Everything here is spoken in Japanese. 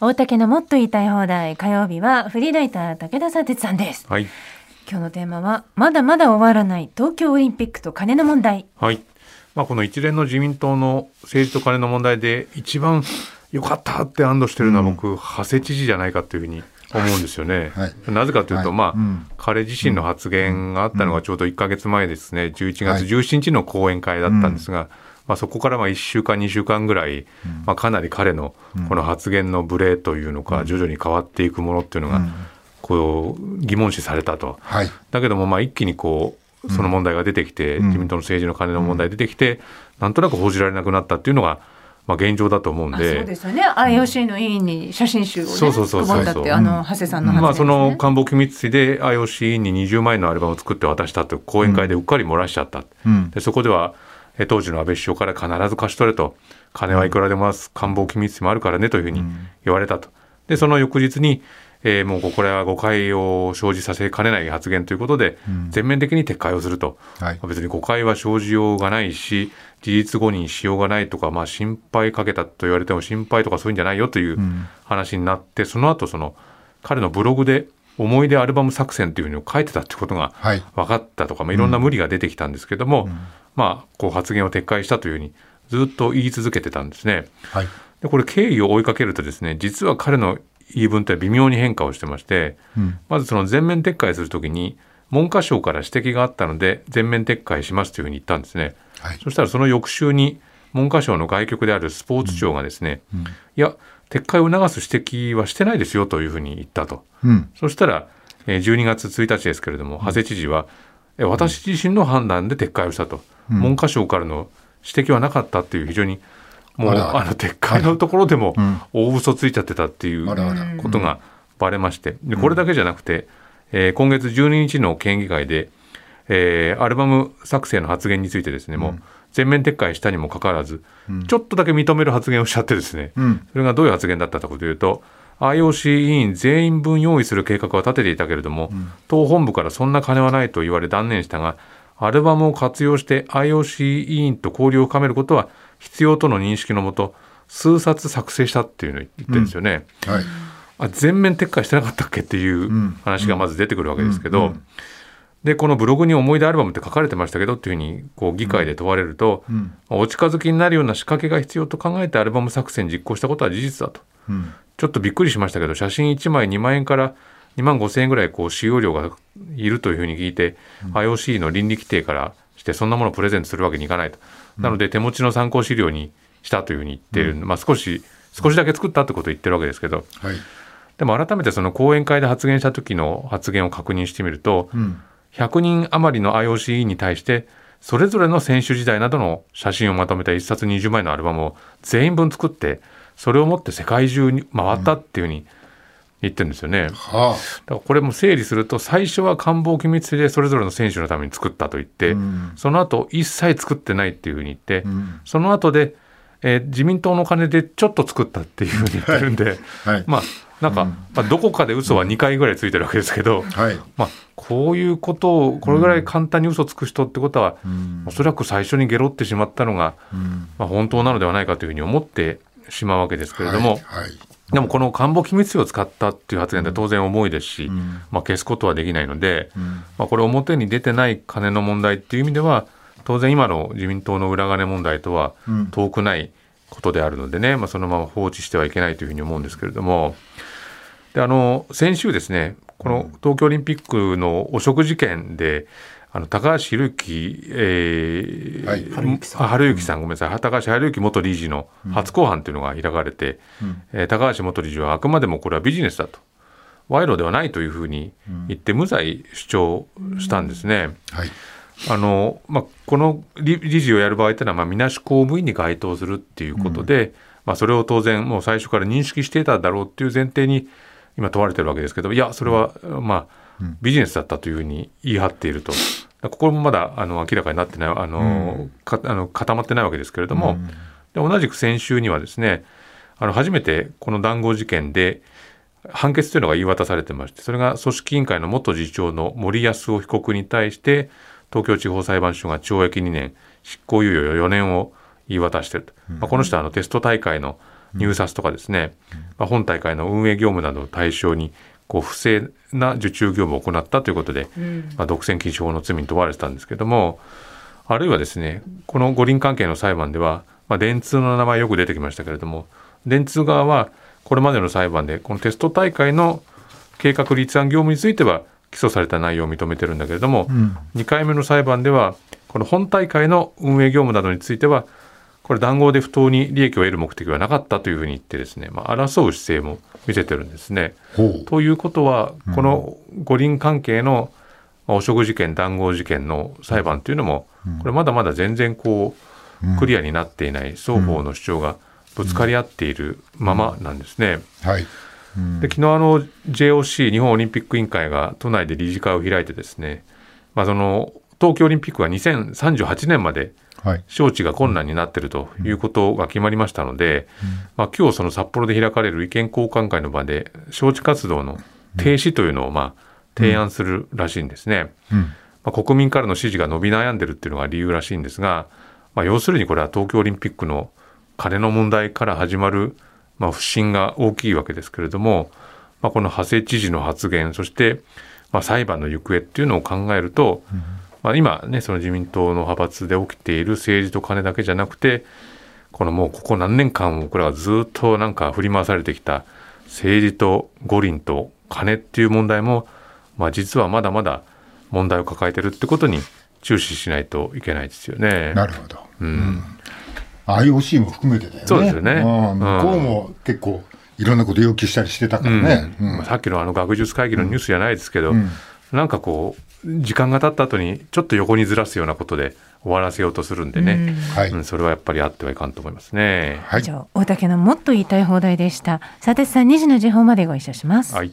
大竹のもっと言いたい放題。火曜日はフリーライター武田さ哲さんです。はい。今日のテーマはまだまだ終わらない東京オリンピックと金の問題。はい。まあ、この一連の自民党の政治と金の問題で一番良かったって安堵してるのは僕、長谷知事じゃないかというふうに思うんですよね。はい。なぜかというと、はい。まあ、うん。彼自身の発言があったのがちょうど1ヶ月前ですね、11月17日の講演会だったんですが、まあ、そこからまあ1週間、2週間ぐらい、まあ、かなり彼のこの発言のブレというのか、徐々に変わっていくものっていうのが、こう疑問視されたと。はい。だけどもまあ一気にこうその問題が出てきて、自民党の政治の金の問題出てきて、なんとなく報じられなくなったっていうのが、まあ、現状だと思うんあそうで。ですよね。IOC の委員に写真集をねそうそうそうそう配ったってあの長谷さんのね、まあ、その官房機密費で IOC 委員に20万円のアルバムを作って渡したと講演会でうっかり漏らしちゃった、うん。でそこではえ当時の安倍首相から必ず貸し取れと。金はいくらでもます官房機密費もあるからねというふうに言われたと。でその翌日に、えーもうこれは誤解を生じさせかねない発言ということで、全面的に撤回をすると、はい。別に誤解は生じようがないし事実誤認しようがないとか、まあ、心配かけたと言われても心配とかそういうんじゃないよという話になって、その後その彼のブログで思い出アルバム作戦というふうに書いてたってことがはい。分かったとか、まあ、いろんな無理が出てきたんですけども、まあ、こう発言を撤回したというふうにずっと言い続けてたんですね。はい。でこれ経緯を追いかけるとですね実は彼の言い分って微妙に変化をしてまして、うんまずその全面撤回するときに文科省から指摘があったので全面撤回しますというふうに言ったんですね。はい。そしたらその翌週に文科省の外局であるスポーツ庁がですね、いや撤回を促す指摘はしてないですよというふうに言ったと。うん。そしたらえー12月1日ですけれども長谷知事は、え私自身の判断で撤回をしたと、文科省からの指摘はなかったっていう非常にもうあの撤回のところでもん。大嘘ついちゃってたっていうことがバレまして。でこれだけじゃなくて、えー今月12日の県議会で、えーアルバム作成の発言についてですね、もう全面撤回したにもかかわらず、ちょっとだけ認める発言をしちゃってですね、うん。それがどういう発言だったかというと IOC 委員全員分用意する計画は立てていたけれども、党本部からそんな金はないと言われ断念したがアルバムを活用して IOC 委員と交流を深めることは必要との認識のもと数冊作成したっていうのを言ってるんですよね。はい。あ全面撤回してなかったっけっていう話がまず出てくるわけですけど、でこのブログに思い出アルバムって書かれてましたけどっていうふうにこう議会で問われると、お近づきになるような仕掛けが必要と考えてアルバム作戦実行したことは事実だと、うん。ちょっとびっくりしましたけど写真1枚2万円から2万5千円ぐらいこう使用料がいるというふうに聞いて、IOC の倫理規定からしてそんなものをプレゼントするわけにいかないと、なので手持ちの参考資料にしたというふうに言ってる、まあ、少し少しだけ作ったってことを言ってるわけですけどはい。でも改めてその講演会で発言した時の発言を確認してみると、うん。100人余りの IOC 委員に対してそれぞれの選手時代などの写真をまとめた1冊20枚のアルバムを全員分作ってそれを持って世界中に回ったっていうふうに言ってるんですよね。だかはらこれも整理すると最初は官房機密費でそれぞれの選手のために作ったと言って、んその後一切作ってないっていうふうに言って、んその後で、えー自民党の金でちょっと作ったっていうふうに言ってるんで、あ。はい。まあなんか、まあ、どこかで嘘は2回ぐらいついてるわけですけど、はい。まあ、こういうことをこれぐらい簡単に嘘つく人ってことは、おそらく最初にゲロってしまったのが、まあ、本当なのではないかというふうに思ってしまうわけですけれども、はい。はい。でもこの官房機密費を使ったっていう発言って当然重いですし、まあ、消すことはできないので、まあ、これ表に出てない金の問題っていう意味では当然今の自民党の裏金問題とは遠くないことであるのでね、まあ、そのまま放置してはいけないというふうに思うんですけれども。であの先週ですねこの東京オリンピックの汚職事件であの高橋博之、えーはい。春之さん。あ春之さんごめんなさい。高橋春之元理事の初公判というのが開かれて、えー高橋元理事はあくまでもこれはビジネスだと。賄賂ではないというふうに言って無罪主張したんですね。はい。あのまあ、この理理事をやる場合というのは、まあ、みなし公務員に該当するっていうことで、まあ、それを当然もう最初から認識していただろうっていう前提に今問われてるわけですけどいやそれは、まあ、ビジネスだったというふうに言い張っていると。ここもまだあの明らかになってないあの、かあの固まってないわけですけれども、で同じく先週にはですねあの初めてこの談合事件で判決というのが言い渡されてましてそれが組織委員会の元次長の森康夫被告に対して東京地方裁判所が懲役2年執行猶予4年を言い渡していると、まあ、この人はあのテスト大会の入札とかですね、まあ、本大会の運営業務などを対象にこう不正な受注業務を行ったということで、うん。まあ、独占禁止法の罪に問われてたんですけどもあるいはですねこの五輪関係の裁判では、まあ、電通の名前よく出てきましたけれども電通側はこれまでの裁判でこのテスト大会の計画立案業務については起訴された内容を認めてるんだけれども、うん。2回目の裁判ではこの本大会の運営業務などについてはこれ談合で不当に利益を得る目的はなかったというふうに言ってですね、まあ、争う姿勢も見せてるんですね。ということはこの五輪関係のまあ汚職事件談合事件の裁判というのもこれまだまだ全然こうクリアになっていない双方の主張がぶつかり合っているままなんですね。で昨日あの JOC 日本オリンピック委員会が都内で理事会を開いてですね、まあ、その東京オリンピックは2038年まではい。招致が困難になっているということが決まりましたので、まあ、今日その札幌で開かれる意見交換会の場で招致活動の停止というのをまあ提案するらしいんですね。うん。まあ、国民からの支持が伸び悩んでるっていうのが理由らしいんですが、まあ、要するにこれは東京オリンピックの金の問題から始まる、まあ、不信が大きいわけですけれども、まあ、この長谷知事の発言そして、まあ、裁判の行方っていうのを考えると、まあ、今ねその自民党の派閥で起きている政治と金だけじゃなくてこのもうここ何年間僕らはずっとなんか振り回されてきた政治と五輪と金っていう問題も、まあ、実はまだまだ問題を抱えてるってことに注視しないといけないですよね。なるほど。うん、IOC も含めてだよね。そうですよねうん向こうも結構いろんなこと要求したりしてたからね。うんうんまあさっきのあの学術会議のニュースじゃないですけど、んなんかこう時間が経った後にちょっと横にずらすようなことで終わらせようとするんでね、はい。うんそれはやっぱりあってはいかんと思いますね。はい以。上大竹のもっと言いたい放題でした佐哲さん2時の時報までご一緒しますはい